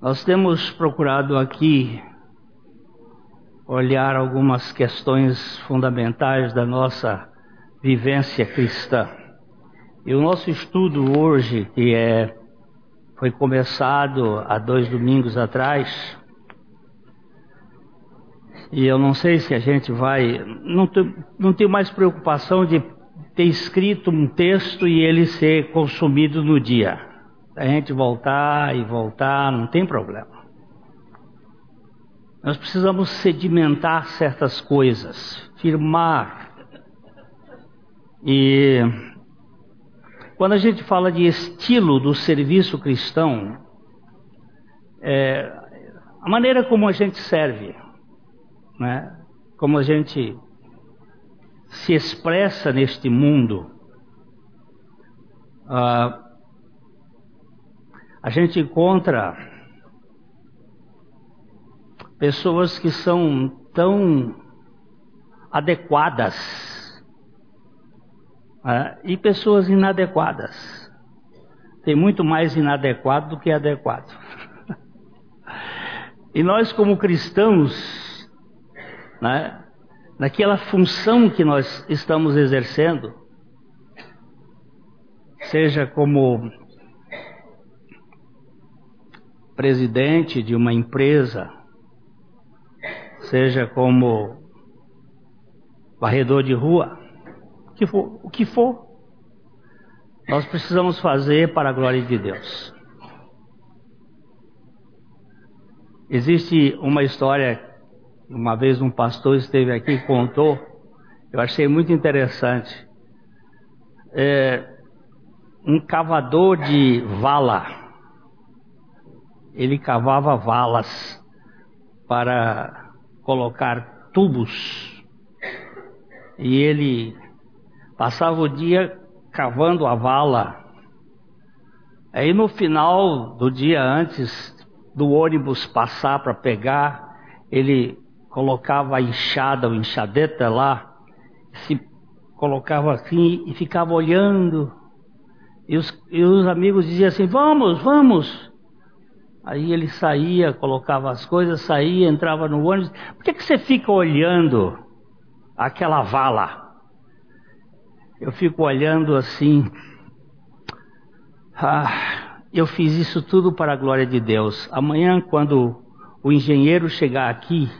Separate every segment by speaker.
Speaker 1: Nós temos procurado aqui olhar algumas questões fundamentais da nossa vivência cristã. E o nosso estudo hoje, que é, foi começado há dois domingos atrás, e eu não sei se a gente vai. Não, não tenho mais preocupação de ter escrito um texto e ele ser consumido no dia. A gente voltar e voltar, não tem problema. Nós precisamos sedimentar certas coisas, firmar. E quando a gente fala de estilo do serviço cristão, é, a maneira como a gente serve, né? como a gente se expressa neste mundo, uh, a gente encontra pessoas que são tão adequadas uh, e pessoas inadequadas. Tem muito mais inadequado do que adequado. e nós, como cristãos, né, naquela função que nós estamos exercendo, seja como presidente de uma empresa, seja como varredor de rua, que for, o que for nós precisamos fazer para a glória de Deus. Existe uma história uma vez um pastor esteve aqui e contou, eu achei muito interessante. É, um cavador de vala, ele cavava valas para colocar tubos e ele passava o dia cavando a vala. Aí no final do dia antes do ônibus passar para pegar, ele colocava a enxada, o enxadeta lá, se colocava assim e ficava olhando. E os, e os amigos diziam assim: Vamos, vamos. Aí ele saía, colocava as coisas, saía, entrava no ônibus. Por que, que você fica olhando aquela vala? Eu fico olhando assim. Ah, eu fiz isso tudo para a glória de Deus. Amanhã, quando o engenheiro chegar aqui,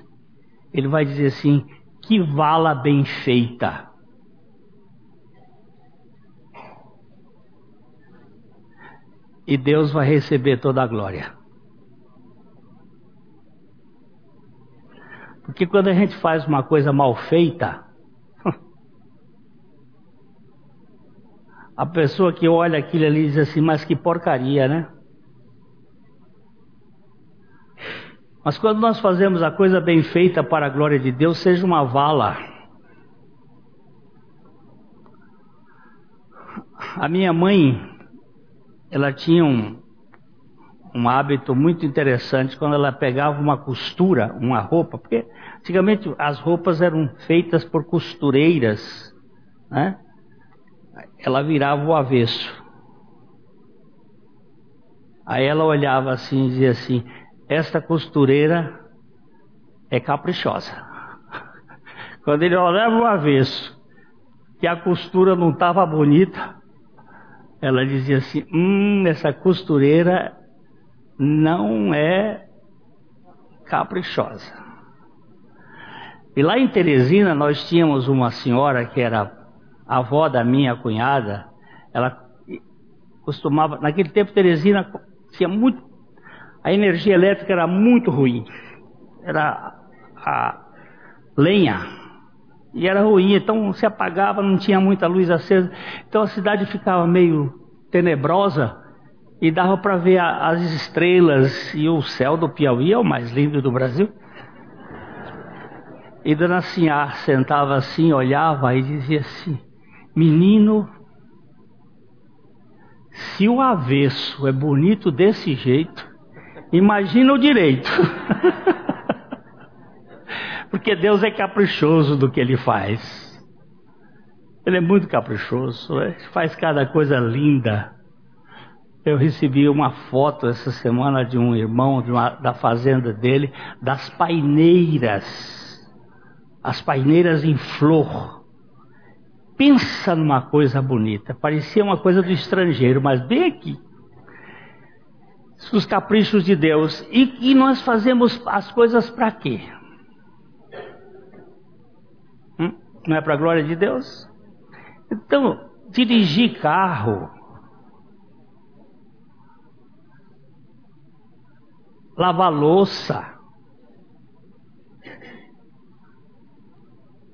Speaker 1: ele vai dizer assim: que vala bem feita. E Deus vai receber toda a glória. Porque quando a gente faz uma coisa mal feita, a pessoa que olha aquilo ali diz assim: mas que porcaria, né? Mas quando nós fazemos a coisa bem feita para a glória de Deus, seja uma vala. A minha mãe, ela tinha um, um hábito muito interessante quando ela pegava uma costura, uma roupa, porque antigamente as roupas eram feitas por costureiras, né? Ela virava o avesso. Aí ela olhava assim e dizia assim: esta costureira é caprichosa. Quando ele olhava o avesso, que a costura não estava bonita, ela dizia assim: Hum, essa costureira não é caprichosa. E lá em Teresina nós tínhamos uma senhora que era avó da minha cunhada. Ela costumava, naquele tempo Teresina tinha muito a energia elétrica era muito ruim. Era a lenha. E era ruim, então se apagava, não tinha muita luz acesa. Então a cidade ficava meio tenebrosa e dava para ver a, as estrelas e o céu do Piauí é o mais lindo do Brasil. E Dona Sinhá sentava assim, olhava e dizia assim: Menino, se o avesso é bonito desse jeito, Imagina o direito. Porque Deus é caprichoso do que ele faz. Ele é muito caprichoso, né? faz cada coisa linda. Eu recebi uma foto essa semana de um irmão de uma, da fazenda dele, das paineiras, as paineiras em flor. Pensa numa coisa bonita, parecia uma coisa do estrangeiro, mas bem aqui. Os caprichos de Deus. E, e nós fazemos as coisas para quê? Hum? Não é para a glória de Deus? Então, dirigir carro, lavar louça,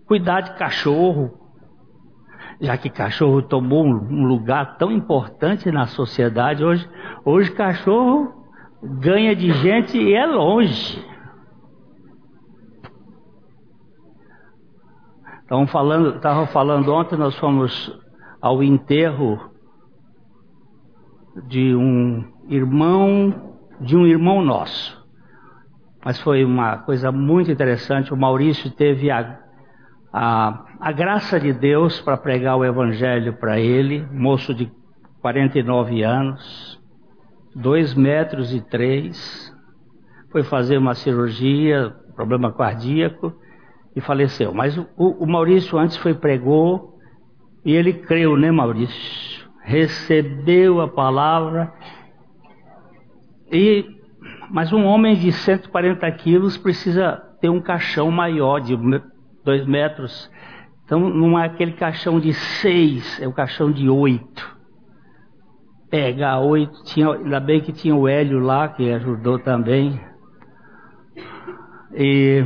Speaker 1: cuidar de cachorro, já que cachorro tomou um lugar tão importante na sociedade, hoje, hoje cachorro ganha de gente e é longe. Estavam falando, estavam falando ontem, nós fomos ao enterro de um irmão, de um irmão nosso. Mas foi uma coisa muito interessante. O Maurício teve a, a, a graça de Deus para pregar o evangelho para ele, moço de 49 anos, dois metros e três, foi fazer uma cirurgia, problema cardíaco, e faleceu. Mas o, o Maurício antes foi pregou e ele creu, né, Maurício? Recebeu a palavra e mas um homem de 140 quilos precisa ter um caixão maior de dois metros. Então não é aquele caixão de seis, é o caixão de oito. Pega oito, tinha, ainda bem que tinha o Hélio lá que ajudou também. E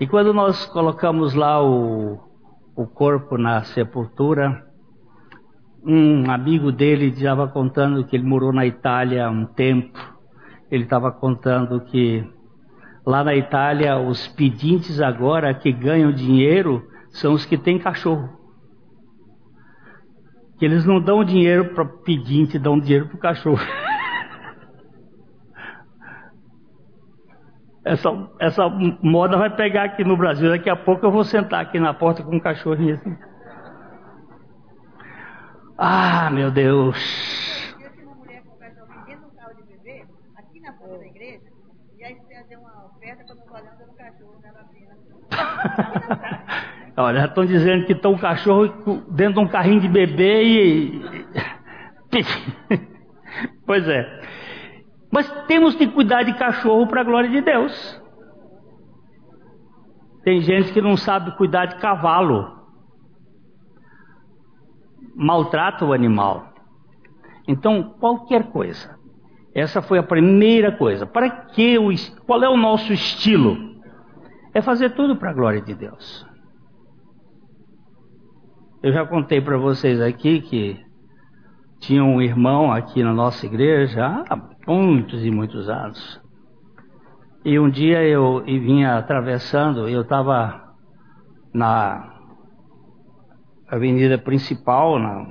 Speaker 1: e quando nós colocamos lá o, o corpo na sepultura, um amigo dele estava contando que ele morou na Itália há um tempo. Ele estava contando que lá na Itália os pedintes agora que ganham dinheiro são os que têm cachorro. Que eles não dão dinheiro para pedinte, dão dinheiro para o cachorro. essa, essa moda vai pegar aqui no Brasil. Daqui a pouco eu vou sentar aqui na porta com um cachorrinho assim. Ah, meu Deus. Olha, estão dizendo que estão um cachorro dentro de um carrinho de bebê e. pois é. Mas temos que cuidar de cachorro para a glória de Deus. Tem gente que não sabe cuidar de cavalo. Maltrata o animal. Então, qualquer coisa. Essa foi a primeira coisa. Para que o qual é o nosso estilo? É fazer tudo para a glória de Deus. Eu já contei para vocês aqui que tinha um irmão aqui na nossa igreja há muitos e muitos anos. E um dia eu vinha atravessando, eu estava na avenida principal, na,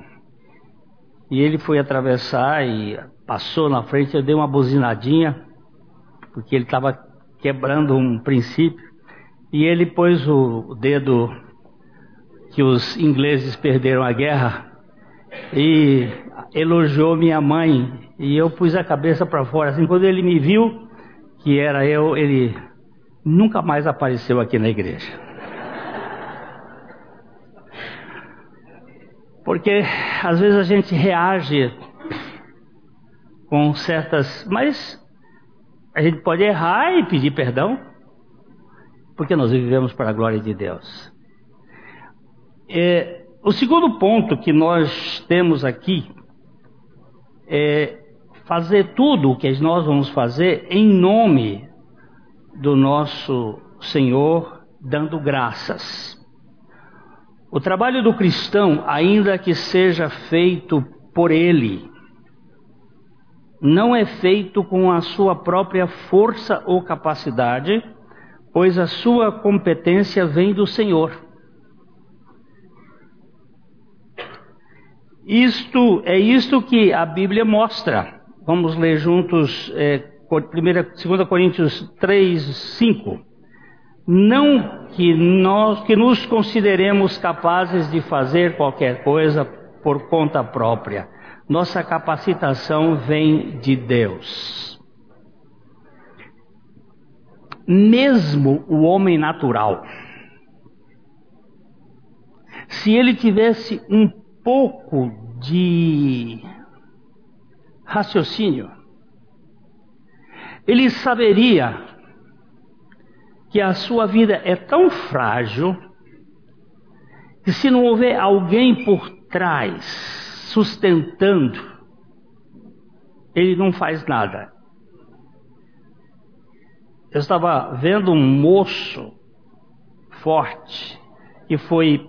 Speaker 1: e ele foi atravessar e passou na frente, eu dei uma buzinadinha, porque ele estava quebrando um princípio, e ele pôs o dedo que os ingleses perderam a guerra e elogiou minha mãe e eu pus a cabeça para fora. Assim, quando ele me viu, que era eu, ele nunca mais apareceu aqui na igreja. Porque às vezes a gente reage com certas. Mas a gente pode errar e pedir perdão, porque nós vivemos para a glória de Deus. É, o segundo ponto que nós temos aqui é fazer tudo o que nós vamos fazer em nome do nosso Senhor, dando graças. O trabalho do cristão, ainda que seja feito por ele, não é feito com a sua própria força ou capacidade, pois a sua competência vem do Senhor. Isto é isto que a Bíblia mostra. Vamos ler juntos é, 2 Coríntios 3, 5. Não que nós que nos consideremos capazes de fazer qualquer coisa por conta própria, Nossa capacitação vem de Deus. Mesmo o homem natural, se ele tivesse um pouco de raciocínio, ele saberia que a sua vida é tão frágil que se não houver alguém por trás sustentando, ele não faz nada. Eu estava vendo um moço forte que foi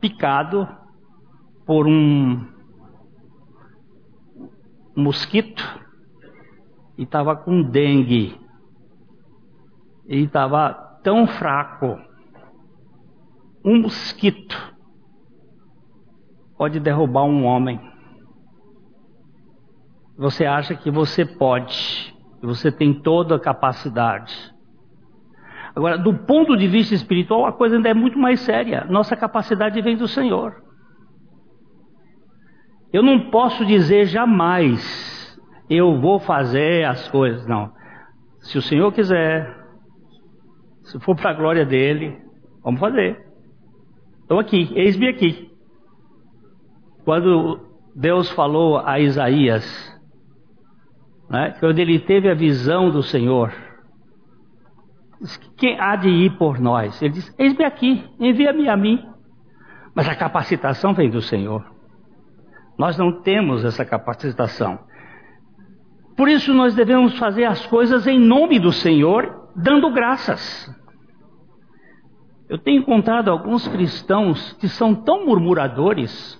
Speaker 1: picado por um mosquito e estava com dengue. E estava tão fraco. Um mosquito pode derrubar um homem. Você acha que você pode, você tem toda a capacidade. Agora, do ponto de vista espiritual, a coisa ainda é muito mais séria. Nossa capacidade vem do Senhor. Eu não posso dizer jamais, eu vou fazer as coisas. Não. Se o Senhor quiser, se for para a glória dele, vamos fazer. Estou aqui, eis-me aqui. Quando Deus falou a Isaías, né, quando ele teve a visão do Senhor, quem há de ir por nós? Ele diz: Eis-me aqui, envia-me a mim. Mas a capacitação vem do Senhor. Nós não temos essa capacitação. Por isso nós devemos fazer as coisas em nome do Senhor, dando graças. Eu tenho encontrado alguns cristãos que são tão murmuradores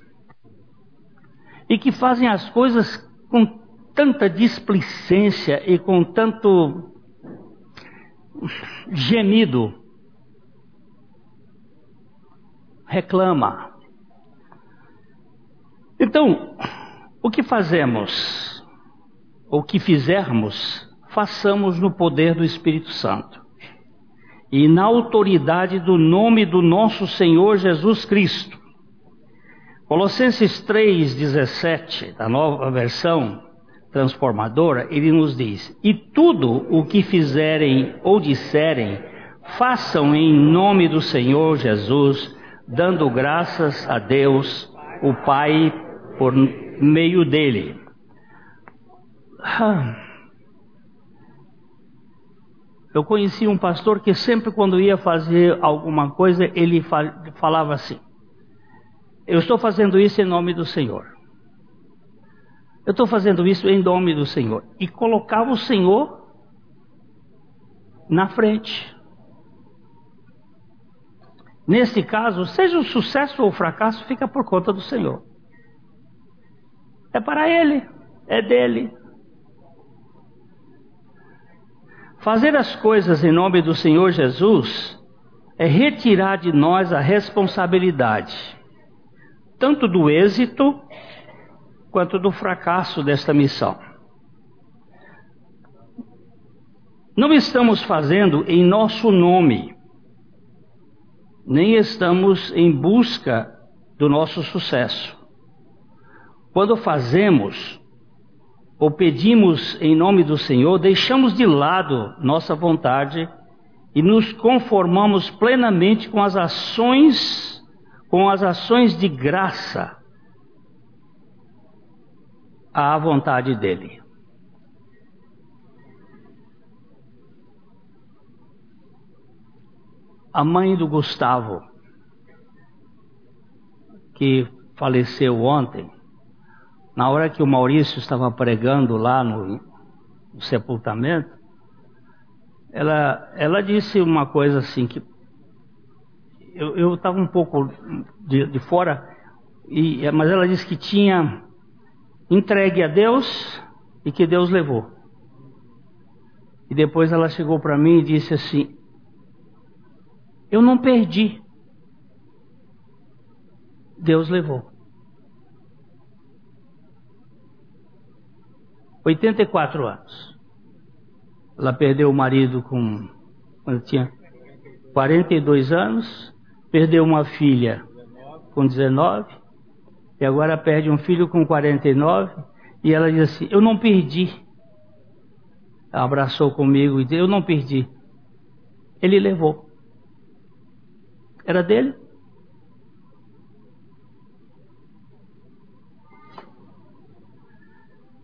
Speaker 1: e que fazem as coisas com tanta displicência e com tanto gemido. Reclama, então, o que fazemos, o que fizermos, façamos no poder do Espírito Santo e na autoridade do nome do nosso Senhor Jesus Cristo. Colossenses 3,17, da nova versão transformadora, ele nos diz: E tudo o que fizerem ou disserem, façam em nome do Senhor Jesus, dando graças a Deus, o Pai, por meio dele. Eu conheci um pastor que sempre quando ia fazer alguma coisa, ele falava assim: Eu estou fazendo isso em nome do Senhor. Eu estou fazendo isso em nome do Senhor. E colocava o Senhor na frente. Nesse caso, seja o sucesso ou o fracasso, fica por conta do Senhor. É para Ele, é dele. Fazer as coisas em nome do Senhor Jesus é retirar de nós a responsabilidade, tanto do êxito quanto do fracasso desta missão. Não estamos fazendo em nosso nome, nem estamos em busca do nosso sucesso. Quando fazemos ou pedimos em nome do Senhor, deixamos de lado nossa vontade e nos conformamos plenamente com as ações, com as ações de graça à vontade dele. A mãe do Gustavo, que faleceu ontem, na hora que o Maurício estava pregando lá no, no sepultamento, ela, ela disse uma coisa assim que eu estava um pouco de, de fora, e, mas ela disse que tinha entregue a Deus e que Deus levou. E depois ela chegou para mim e disse assim: Eu não perdi. Deus levou. 84 anos. Ela perdeu o marido com quando tinha 42 anos, perdeu uma filha com 19 e agora perde um filho com 49 e ela diz assim: Eu não perdi. Ela abraçou comigo e disse: Eu não perdi. Ele levou. Era dele.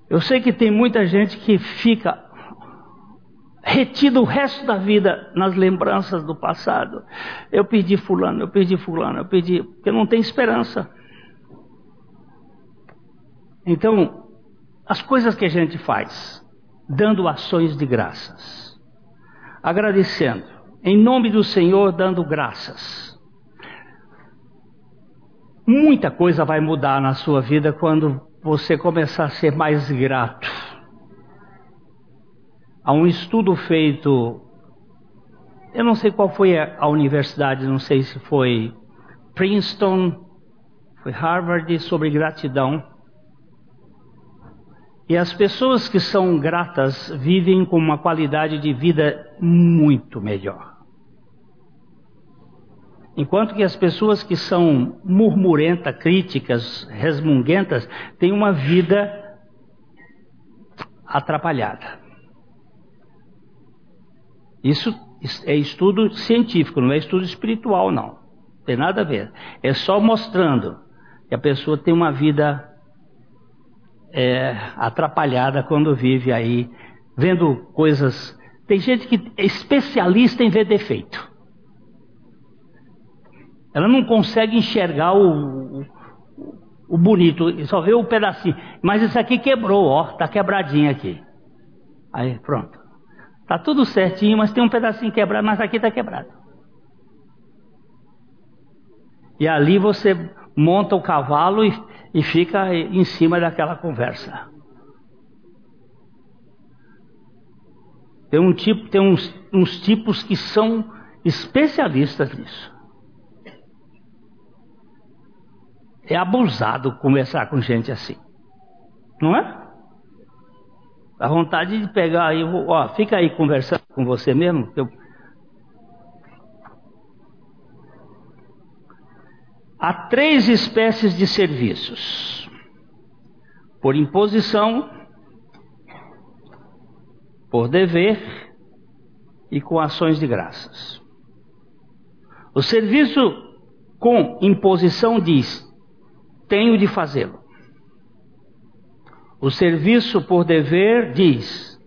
Speaker 1: Eu sei que tem muita gente que fica retido o resto da vida nas lembranças do passado. Eu perdi fulano, eu perdi fulano, eu perdi, porque não tem esperança. Então, as coisas que a gente faz, dando ações de graças, agradecendo, em nome do Senhor, dando graças. Muita coisa vai mudar na sua vida quando você começar a ser mais grato. Há um estudo feito, eu não sei qual foi a universidade, não sei se foi Princeton, foi Harvard, sobre gratidão. E as pessoas que são gratas vivem com uma qualidade de vida muito melhor. Enquanto que as pessoas que são murmurentas, críticas, resmunguentas, têm uma vida atrapalhada. Isso é estudo científico, não é estudo espiritual, não. Tem nada a ver. É só mostrando que a pessoa tem uma vida é, atrapalhada quando vive aí, vendo coisas. Tem gente que é especialista em ver defeito. Ela não consegue enxergar o, o, o bonito, só vê o pedacinho. Mas isso aqui quebrou, ó, tá quebradinho aqui. Aí, pronto. Tá tudo certinho, mas tem um pedacinho quebrado, mas aqui tá quebrado. E ali você monta o cavalo e, e fica em cima daquela conversa. Tem um tipo, tem uns, uns tipos que são especialistas nisso. É abusado conversar com gente assim. Não é? Dá vontade de pegar aí, ó, fica aí conversando com você mesmo. Eu... Há três espécies de serviços: por imposição, por dever e com ações de graças. O serviço com imposição diz: tenho de fazê-lo. O serviço por dever diz: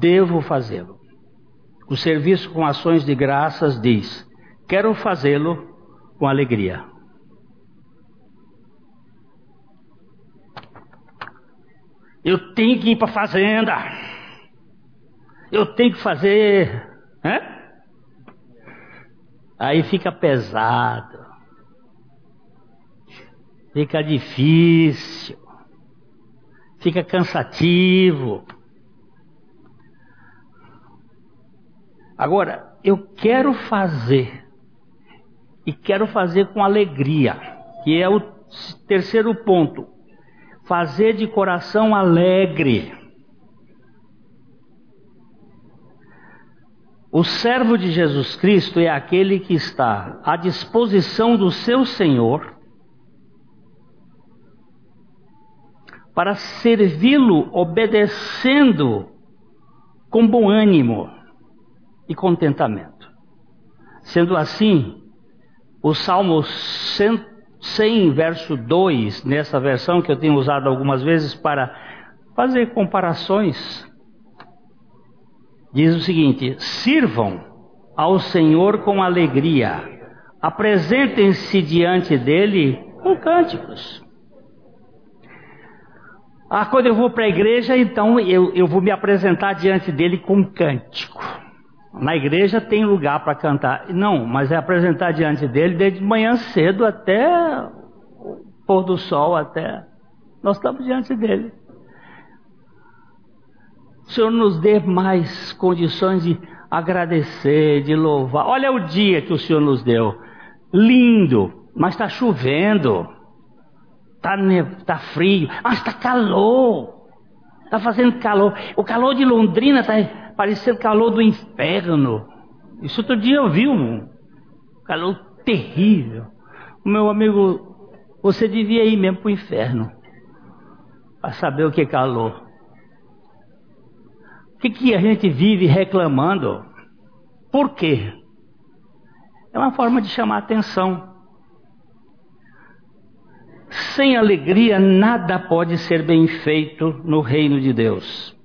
Speaker 1: devo fazê-lo. O serviço com ações de graças diz: quero fazê-lo com alegria. Eu tenho que ir para a fazenda. Eu tenho que fazer. Aí fica pesado fica difícil, fica cansativo. Agora, eu quero fazer, e quero fazer com alegria, que é o terceiro ponto. Fazer de coração alegre. O servo de Jesus Cristo é aquele que está à disposição do seu Senhor para servi-lo obedecendo com bom ânimo e contentamento. Sendo assim, o Salmo 100, verso 2, nessa versão que eu tenho usado algumas vezes para fazer comparações, diz o seguinte: sirvam ao Senhor com alegria, apresentem-se diante dele com cânticos. Ah, quando eu vou para a igreja, então eu, eu vou me apresentar diante dele com um cântico. Na igreja tem lugar para cantar. Não, mas é apresentar diante dele desde manhã cedo até pôr do sol, até. Nós estamos diante dele. O Senhor nos dê mais condições de agradecer, de louvar. Olha o dia que o Senhor nos deu. Lindo, mas está chovendo. Tá, tá frio, mas tá calor. Tá fazendo calor. O calor de Londrina tá parecendo calor do inferno. Isso outro dia eu vi um calor terrível. Meu amigo Você devia ir mesmo para o inferno para saber o que é calor. O que, que a gente vive reclamando? Por quê? É uma forma de chamar atenção. Sem alegria, nada pode ser bem feito no reino de Deus.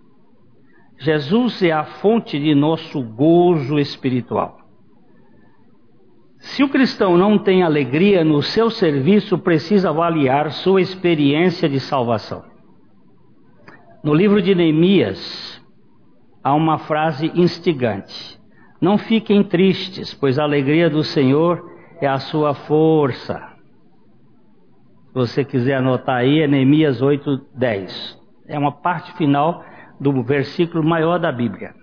Speaker 1: Jesus é a fonte de nosso gozo espiritual. Se o cristão não tem alegria no seu serviço, precisa avaliar sua experiência de salvação. No livro de Neemias, há uma frase instigante: Não fiquem tristes, pois a alegria do Senhor é a sua força. Você quiser anotar aí, é Neemias 8:10. É uma parte final do versículo maior da Bíblia.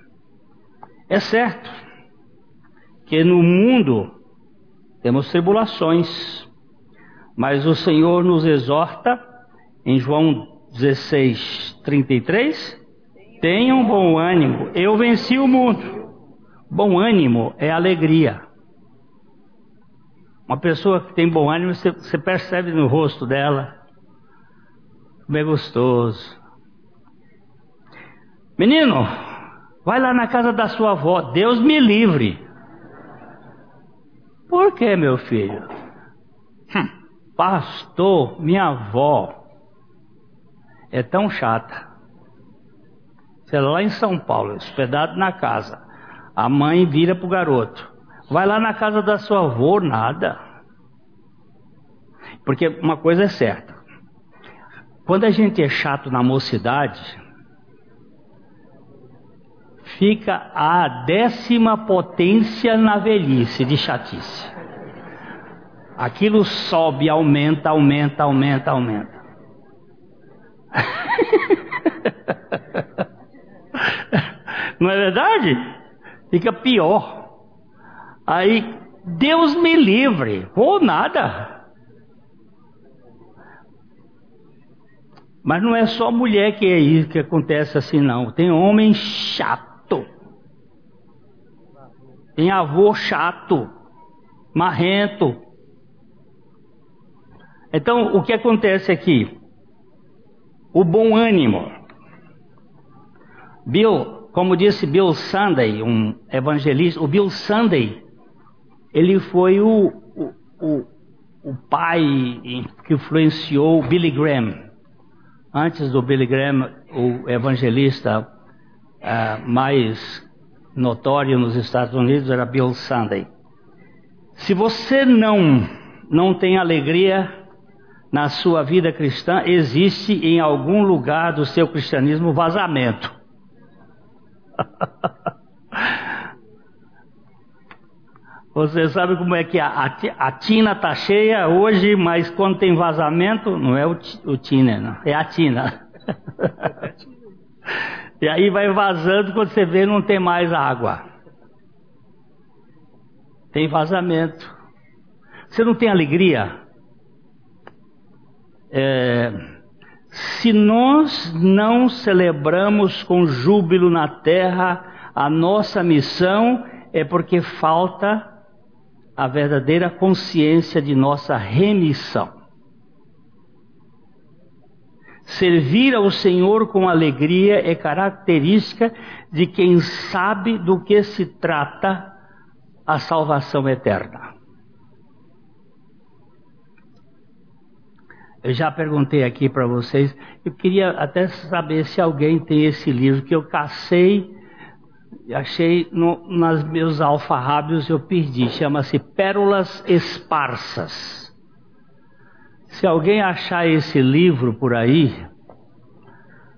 Speaker 1: É certo que no mundo temos tribulações, mas o Senhor nos exorta em João 16, 33, tenham bom ânimo, eu venci o mundo. Bom ânimo é alegria. Uma pessoa que tem bom ânimo, você, você percebe no rosto dela, como é gostoso. Menino, vai lá na casa da sua avó, Deus me livre. Por que, meu filho? Hum, pastor, minha avó é tão chata. Você é lá em São Paulo, hospedado na casa. A mãe vira pro garoto. Vai lá na casa da sua avó, nada. Porque uma coisa é certa. Quando a gente é chato na mocidade, fica a décima potência na velhice de chatice. Aquilo sobe, aumenta, aumenta, aumenta, aumenta. Não é verdade? Fica pior. Aí, Deus me livre, ou nada. Mas não é só mulher que é isso que acontece assim, não. Tem homem chato tem avô chato, marrento. Então, o que acontece aqui? O bom ânimo. Bill, como disse Bill Sunday, um evangelista, o Bill Sunday, ele foi o, o, o, o pai que influenciou Billy Graham. Antes do Billy Graham, o evangelista uh, mais notório nos Estados Unidos era Bill Sunday. Se você não não tem alegria na sua vida cristã, existe em algum lugar do seu cristianismo vazamento. Você sabe como é que a, a, tina está cheia hoje, mas quando tem vazamento, não é o, o tina, não, é a tina. E aí vai vazando, quando você vê, não tem mais água. Tem vazamento. Você não tem alegria? É, se nós não celebramos com júbilo na terra a nossa missão, é porque falta a verdadeira consciência de nossa remissão. Servir ao Senhor com alegria é característica de quem sabe do que se trata a salvação eterna. Eu já perguntei aqui para vocês, eu queria até saber se alguém tem esse livro que eu cacei, achei no, nas meus alfarrábios, eu perdi, chama-se Pérolas Esparsas. Se alguém achar esse livro por aí,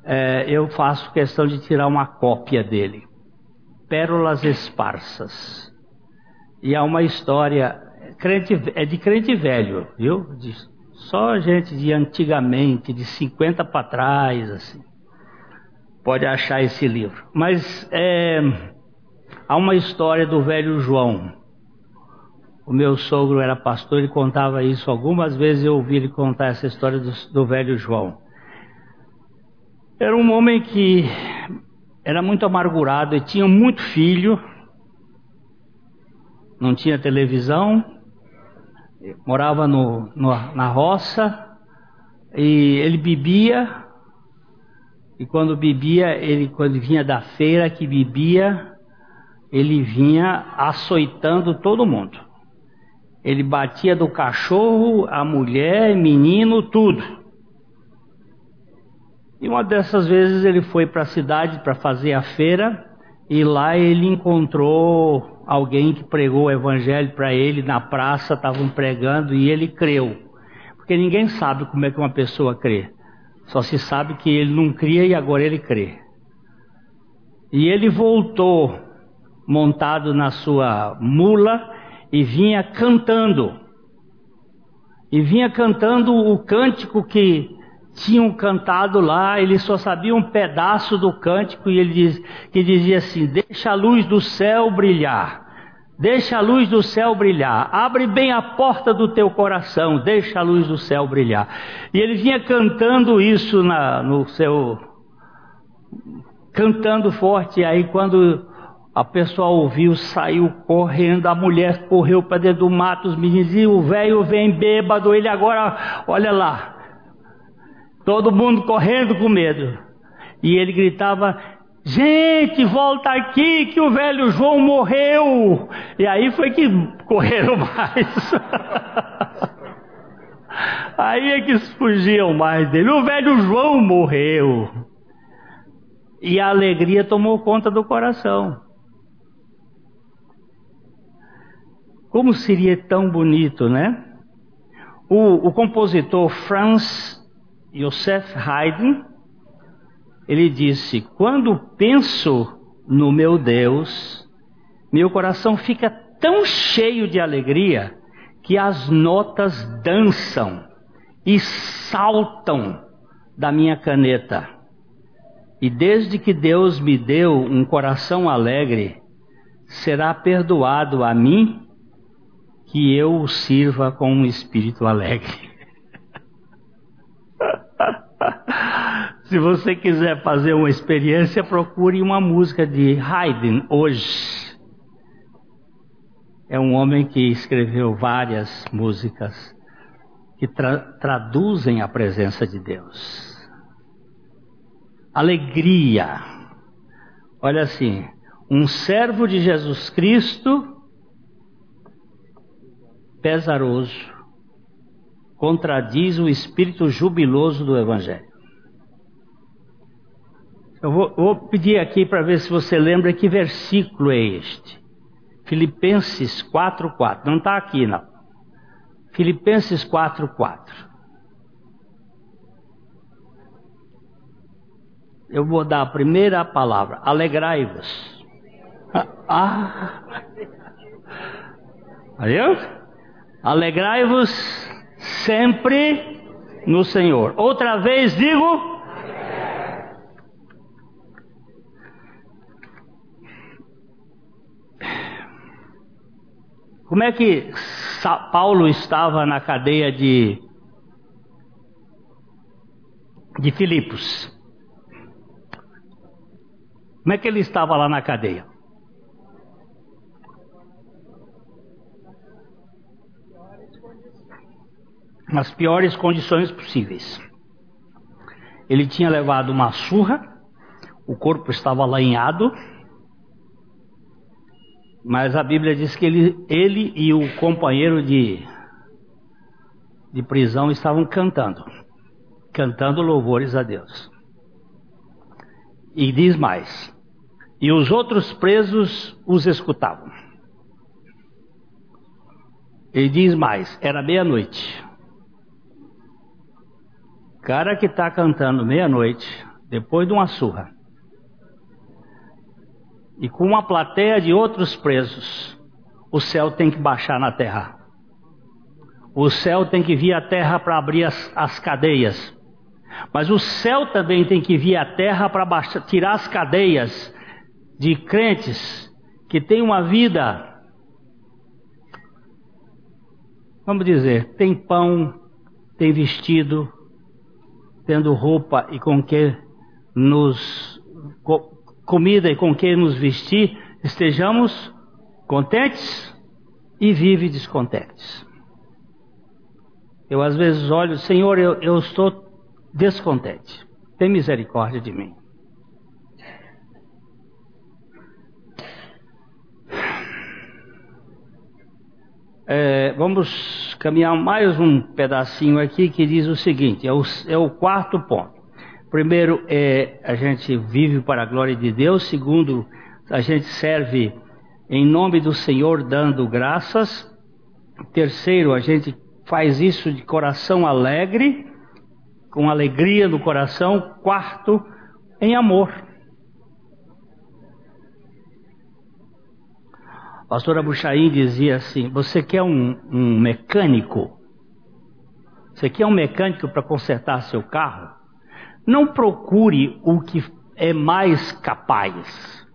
Speaker 1: é, eu faço questão de tirar uma cópia dele. Pérolas Esparsas. E é uma história, crente, é de crente velho, viu? De, só gente de antigamente, de 50 para trás, assim, pode achar esse livro. Mas é, há uma história do velho João. O meu sogro era pastor e contava isso algumas vezes. Eu ouvi ele contar essa história do, do velho João. Era um homem que era muito amargurado e tinha muito filho. Não tinha televisão, morava no, no, na roça e ele bebia e quando bebia ele quando vinha da feira que bebia ele vinha açoitando todo mundo ele batia do cachorro a mulher menino tudo e uma dessas vezes ele foi para a cidade para fazer a feira e lá ele encontrou alguém que pregou o evangelho para ele na praça, estavam pregando e ele creu. Porque ninguém sabe como é que uma pessoa crê. Só se sabe que ele não cria e agora ele crê. E ele voltou montado na sua mula e vinha cantando. E vinha cantando o cântico que tinham cantado lá, ele só sabia um pedaço do cântico e ele diz, que dizia assim: Deixa a luz do céu brilhar, deixa a luz do céu brilhar, abre bem a porta do teu coração, deixa a luz do céu brilhar. E ele vinha cantando isso na, no seu. cantando forte, aí quando a pessoa ouviu, saiu correndo, a mulher correu para dentro do mato, os meninos, e o velho vem bêbado, ele agora, olha lá, Todo mundo correndo com medo. E ele gritava: Gente, volta aqui que o velho João morreu. E aí foi que correram mais. aí é que fugiam mais dele. O velho João morreu. E a alegria tomou conta do coração. Como seria tão bonito, né? O, o compositor Franz Joseph Haydn, ele disse: Quando penso no meu Deus, meu coração fica tão cheio de alegria que as notas dançam e saltam da minha caneta. E desde que Deus me deu um coração alegre, será perdoado a mim que eu o sirva com um espírito alegre. Se você quiser fazer uma experiência, procure uma música de Haydn hoje. É um homem que escreveu várias músicas que tra traduzem a presença de Deus. Alegria. Olha assim, um servo de Jesus Cristo pesaroso contradiz o espírito jubiloso do Evangelho. Eu vou, vou pedir aqui para ver se você lembra que versículo é este. Filipenses 4:4. Não está aqui, não. Filipenses 4:4. Eu vou dar a primeira palavra. Alegrai-vos. Ah. Valeu? Alegrai-vos sempre no Senhor. Outra vez digo, Como é que Paulo estava na cadeia de, de Filipos? Como é que ele estava lá na cadeia? Nas piores condições possíveis. Ele tinha levado uma surra, o corpo estava lanhado, mas a Bíblia diz que ele, ele e o companheiro de, de prisão estavam cantando, cantando louvores a Deus. E diz mais: e os outros presos os escutavam. Ele diz mais: era meia-noite. Cara que está cantando meia-noite, depois de uma surra e com uma plateia de outros presos, o céu tem que baixar na terra. O céu tem que vir à terra para abrir as, as, cadeias. Mas o céu também tem que vir à terra para tirar as cadeias de crentes que têm uma vida, vamos dizer, tem pão, tem vestido, tendo roupa e com que nos comida e com que nos vestir, estejamos contentes e vive descontentes. Eu às vezes olho, Senhor, eu, eu estou descontente. Tem misericórdia de mim. É, vamos caminhar mais um pedacinho aqui que diz o seguinte: é o, é o quarto ponto. Primeiro, é, a gente vive para a glória de Deus. Segundo, a gente serve em nome do Senhor dando graças. Terceiro, a gente faz isso de coração alegre, com alegria no coração. Quarto, em amor. A pastora Buchaim dizia assim: Você quer um, um mecânico? Você quer um mecânico para consertar seu carro? Não procure o que é mais capaz.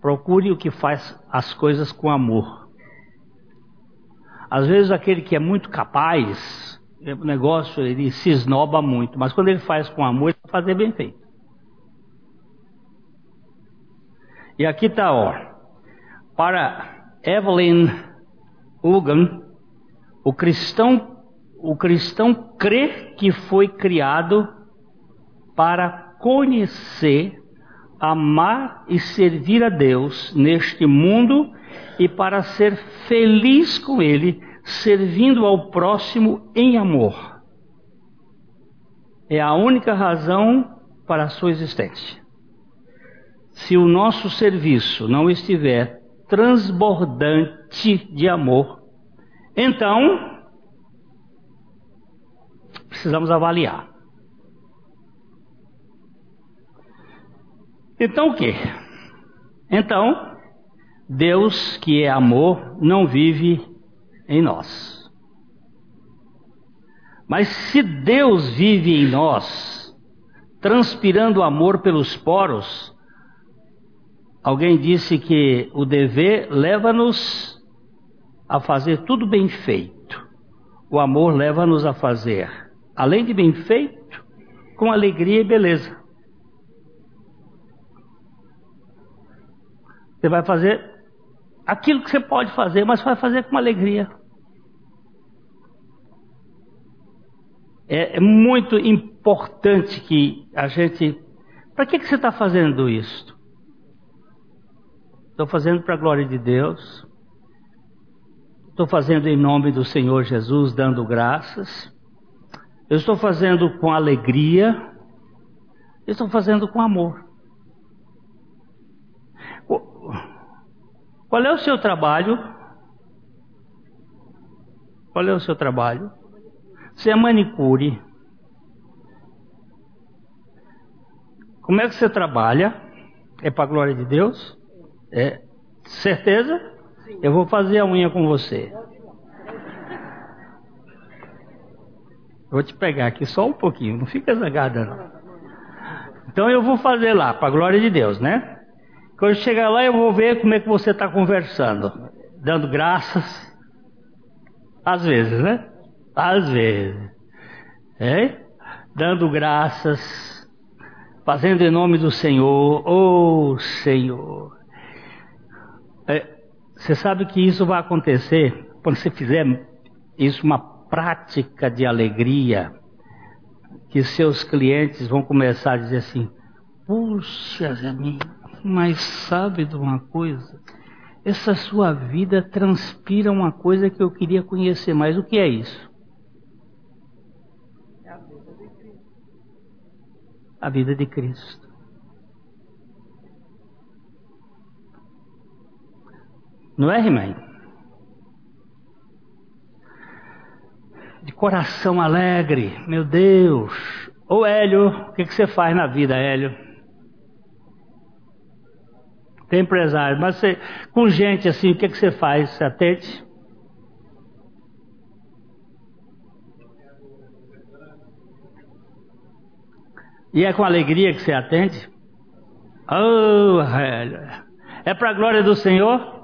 Speaker 1: Procure o que faz as coisas com amor. Às vezes aquele que é muito capaz, o negócio ele se esnoba muito, mas quando ele faz com amor, ele vai fazer bem feito. E aqui está, ó, para Evelyn Hugan, o cristão, o cristão crê que foi criado para conhecer amar e servir a Deus neste mundo e para ser feliz com Ele, servindo ao próximo em amor. É a única razão para a sua existência. Se o nosso serviço não estiver transbordante de amor, então precisamos avaliar. Então o que? Então, Deus, que é amor, não vive em nós. Mas se Deus vive em nós, transpirando amor pelos poros, alguém disse que o dever leva-nos a fazer tudo bem feito. O amor leva-nos a fazer, além de bem feito, com alegria e beleza. Você vai fazer aquilo que você pode fazer, mas vai fazer com alegria. É, é muito importante que a gente. Para que, que você está fazendo isso? Estou fazendo para a glória de Deus. Estou fazendo em nome do Senhor Jesus, dando graças. Eu estou fazendo com alegria. Eu estou fazendo com amor. Qual é o seu trabalho? Qual é o seu trabalho? Você é manicure. Como é que você trabalha? É para a glória de Deus? É. Certeza? Eu vou fazer a unha com você. Vou te pegar aqui só um pouquinho, não fica zangada não. Então eu vou fazer lá, para a glória de Deus, né? Quando chegar lá, eu vou ver como é que você está conversando. Dando graças. Às vezes, né? Às vezes. É? Dando graças. Fazendo em nome do Senhor. Oh, Senhor. É, você sabe que isso vai acontecer quando você fizer isso uma prática de alegria. Que seus clientes vão começar a dizer assim: Puxa, Zé mas sabe de uma coisa? Essa sua vida transpira uma coisa que eu queria conhecer mais. O que é isso? É a vida de Cristo. A vida de Cristo. Não é, irmã? De coração alegre, meu Deus. Ô Hélio, o que, que você faz na vida, Hélio? Tem empresário, mas você, com gente assim, o que, que você faz? Você atende? E é com alegria que você atende? Oh, é para a glória do Senhor?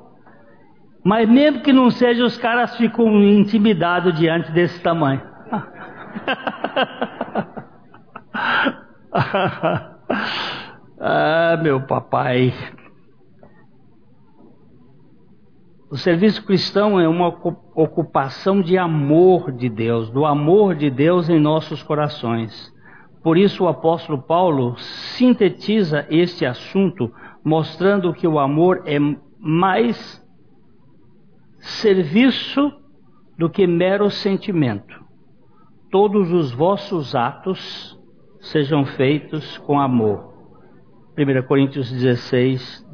Speaker 1: Mas mesmo que não seja, os caras ficam intimidados diante desse tamanho. ah, meu papai. O serviço cristão é uma ocupação de amor de Deus, do amor de Deus em nossos corações. Por isso o apóstolo Paulo sintetiza este assunto, mostrando que o amor é mais serviço do que mero sentimento. Todos os vossos atos sejam feitos com amor 1 Coríntios 16,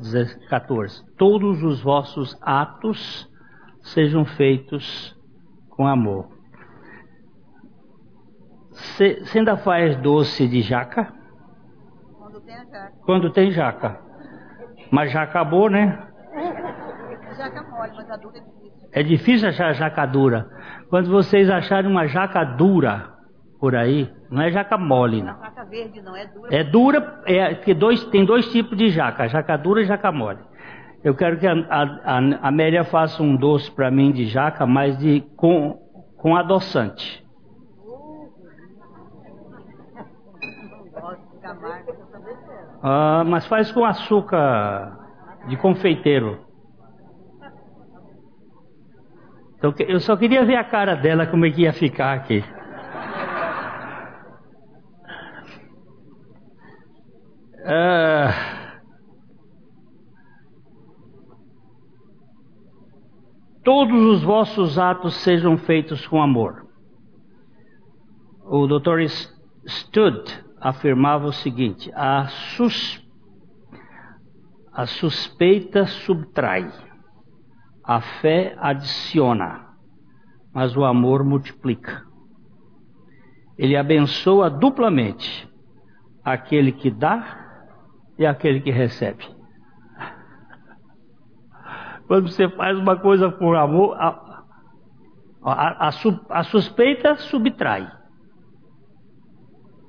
Speaker 1: 14. Todos os vossos atos sejam feitos com amor. Você ainda faz doce de jaca?
Speaker 2: Quando tem a jaca.
Speaker 1: Quando tem jaca. Mas já acabou, né?
Speaker 2: Jaca mole, mas a dura é difícil.
Speaker 1: É difícil achar jaca dura. Quando vocês acharem uma jaca dura, por aí, não é jaca mole, não.
Speaker 2: Jaca verde não, é dura.
Speaker 1: É dura, é que dois, tem dois tipos de jaca, jaca dura e jaca mole. Eu quero que a, a, a Amélia faça um doce para mim de jaca, mas de, com, com adoçante. Ah, mas faz com açúcar de confeiteiro. Então, eu só queria ver a cara dela, como é que ia ficar aqui. Ah, todos os vossos atos sejam feitos com amor. O Dr. Stud afirmava o seguinte: a, sus, a suspeita subtrai, a fé adiciona, mas o amor multiplica. Ele abençoa duplamente aquele que dá e aquele que recebe. Quando você faz uma coisa por amor, a, a, a, a suspeita subtrai.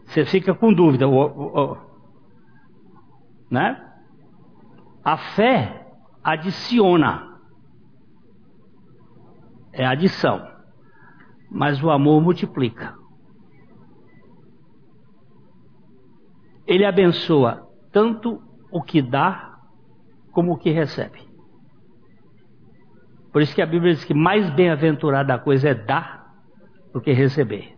Speaker 1: Você fica com dúvida, o, o, o, né? A fé adiciona. É adição. Mas o amor multiplica. Ele abençoa tanto o que dá como o que recebe. Por isso que a Bíblia diz que mais bem-aventurada a coisa é dar do que receber.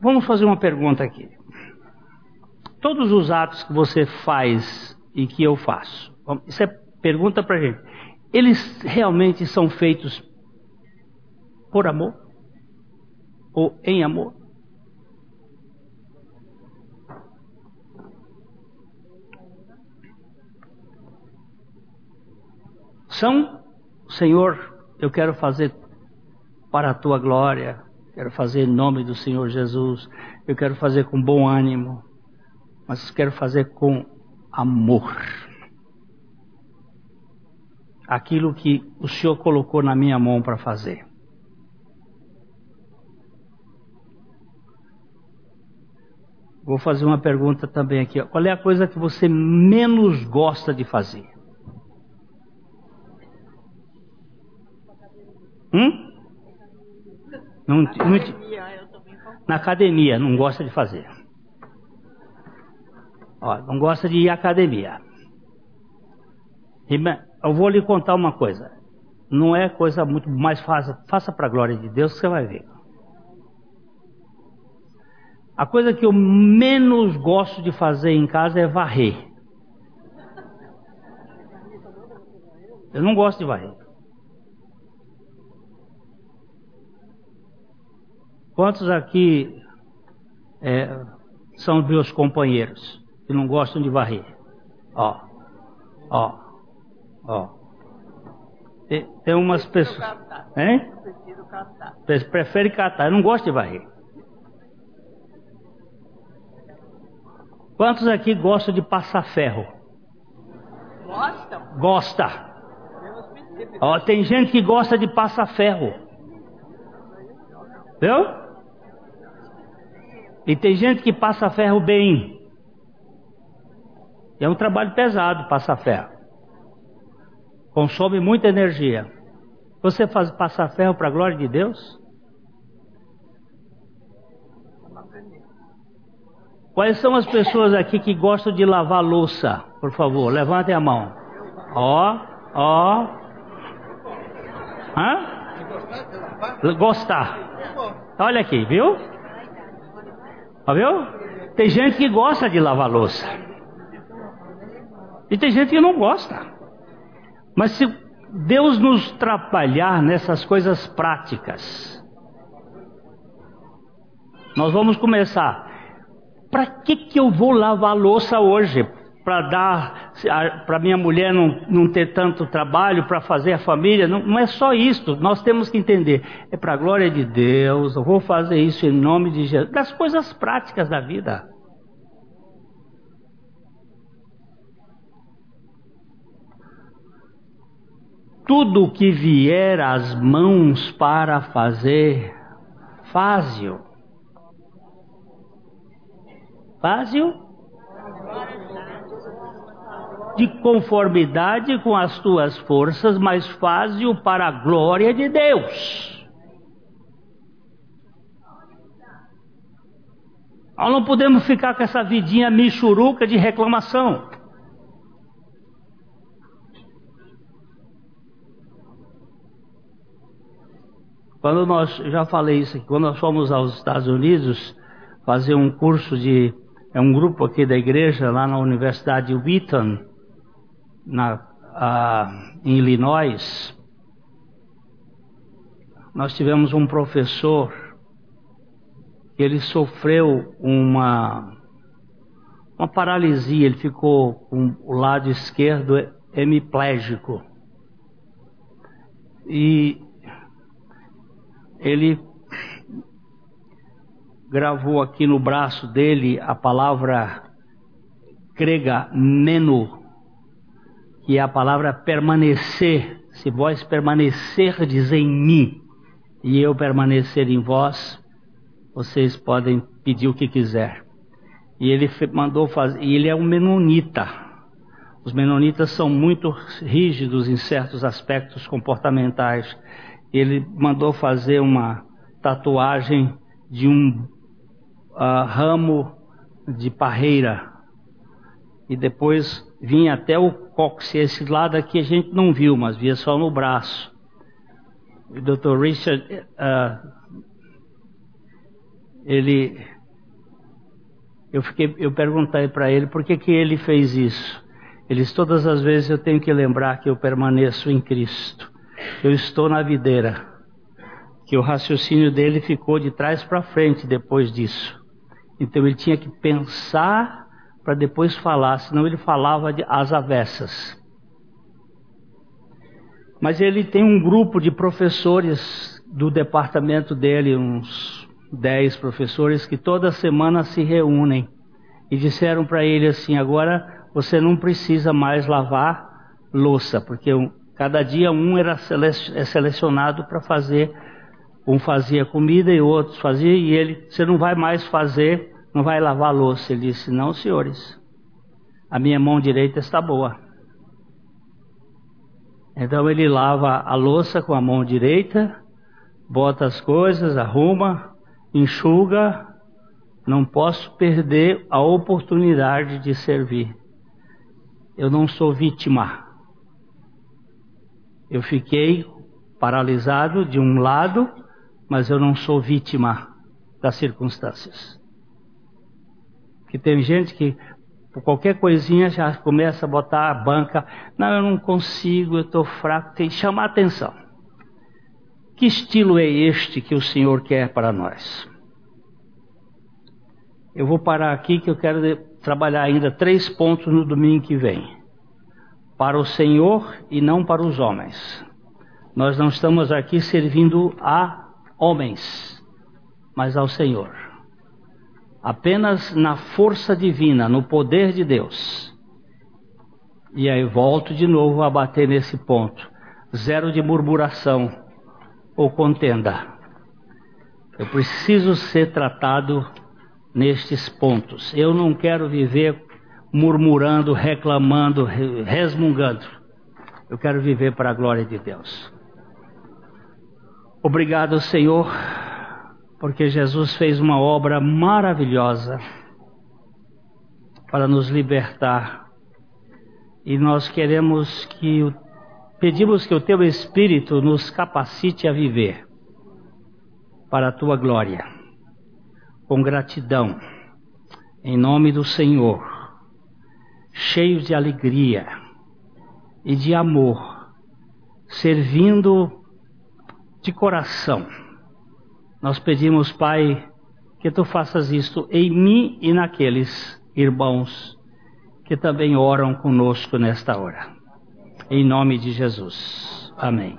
Speaker 1: Vamos fazer uma pergunta aqui. Todos os atos que você faz e que eu faço, isso é pergunta para gente. Eles realmente são feitos por amor ou em amor? São, Senhor, eu quero fazer para a tua glória, quero fazer em nome do Senhor Jesus, eu quero fazer com bom ânimo, mas quero fazer com amor. Aquilo que o Senhor colocou na minha mão para fazer. Vou fazer uma pergunta também aqui. Qual é a coisa que você menos gosta de fazer? Hum? Não, não, na academia, não gosta de fazer. Ó, não gosta de ir à academia. Eu vou lhe contar uma coisa. Não é coisa muito mais fácil. Faça para a glória de Deus que você vai ver. A coisa que eu menos gosto de fazer em casa é varrer. Eu não gosto de varrer. Quantos aqui é, são meus companheiros que não gostam de varrer? Ó, ó, ó. Tem, tem umas pessoas. Hein? Prefere catar. Eu não gosto de varrer. Quantos aqui gostam de passar ferro?
Speaker 2: Gostam?
Speaker 1: Gosta. Ó, tem gente que gosta de passar ferro. Viu? E tem gente que passa ferro bem. É um trabalho pesado passar ferro. Consome muita energia. Você faz passar ferro para a glória de Deus? Quais são as pessoas aqui que gostam de lavar louça? Por favor, levantem a mão. Ó, ó. Hã? Gostar. Olha aqui, viu? Ó, viu? Tem gente que gosta de lavar louça. E tem gente que não gosta. Mas se Deus nos trabalhar nessas coisas práticas, nós vamos começar. Para que, que eu vou lavar louça hoje? Para dar, para minha mulher não, não ter tanto trabalho, para fazer a família? Não, não é só isso. Nós temos que entender. É para a glória de Deus. Eu vou fazer isso em nome de Jesus. Das coisas práticas da vida. tudo que vier às mãos para fazer, faze-o. Faze-o de conformidade com as tuas forças, mas faze-o para a glória de Deus. Nós não podemos ficar com essa vidinha michuruca de reclamação. Quando nós, já falei isso aqui, quando nós fomos aos Estados Unidos fazer um curso de, é um grupo aqui da igreja lá na Universidade Wheaton, na, em Illinois, nós tivemos um professor, ele sofreu uma, uma paralisia, ele ficou com o lado esquerdo hemiplégico. E ele gravou aqui no braço dele a palavra grega meno, que é a palavra permanecer. Se vós permanecerdes em mim e eu permanecer em vós, vocês podem pedir o que quiser. E ele mandou fazer, e ele é um menonita. Os menonitas são muito rígidos em certos aspectos comportamentais ele mandou fazer uma tatuagem de um uh, ramo de parreira. E depois vinha até o cóccix. Esse lado aqui a gente não viu, mas via só no braço. O Dr. Richard, uh, ele, eu fiquei, eu perguntei para ele por que que ele fez isso. Ele disse, todas as vezes eu tenho que lembrar que eu permaneço em Cristo eu estou na videira. Que o raciocínio dele ficou de trás para frente depois disso. Então ele tinha que pensar para depois falar, senão ele falava de as avessas. Mas ele tem um grupo de professores do departamento dele, uns dez professores, que toda semana se reúnem e disseram para ele assim: agora você não precisa mais lavar louça, porque Cada dia um era é selecionado para fazer, um fazia comida e outros fazia, e ele, você não vai mais fazer, não vai lavar louça. Ele disse, não senhores, a minha mão direita está boa. Então ele lava a louça com a mão direita, bota as coisas, arruma, enxuga, não posso perder a oportunidade de servir. Eu não sou vítima. Eu fiquei paralisado de um lado, mas eu não sou vítima das circunstâncias. Que tem gente que por qualquer coisinha já começa a botar a banca. Não, eu não consigo, eu estou fraco. Tem que chamar atenção. Que estilo é este que o Senhor quer para nós? Eu vou parar aqui que eu quero trabalhar ainda três pontos no domingo que vem para o Senhor e não para os homens. Nós não estamos aqui servindo a homens, mas ao Senhor. Apenas na força divina, no poder de Deus. E aí volto de novo a bater nesse ponto. Zero de murmuração ou contenda. Eu preciso ser tratado nestes pontos. Eu não quero viver murmurando, reclamando, resmungando. Eu quero viver para a glória de Deus. Obrigado, Senhor, porque Jesus fez uma obra maravilhosa para nos libertar. E nós queremos que pedimos que o teu espírito nos capacite a viver para a tua glória. Com gratidão, em nome do Senhor, cheios de alegria e de amor, servindo de coração. Nós pedimos, Pai, que tu faças isto em mim e naqueles irmãos que também oram conosco nesta hora. Em nome de Jesus. Amém.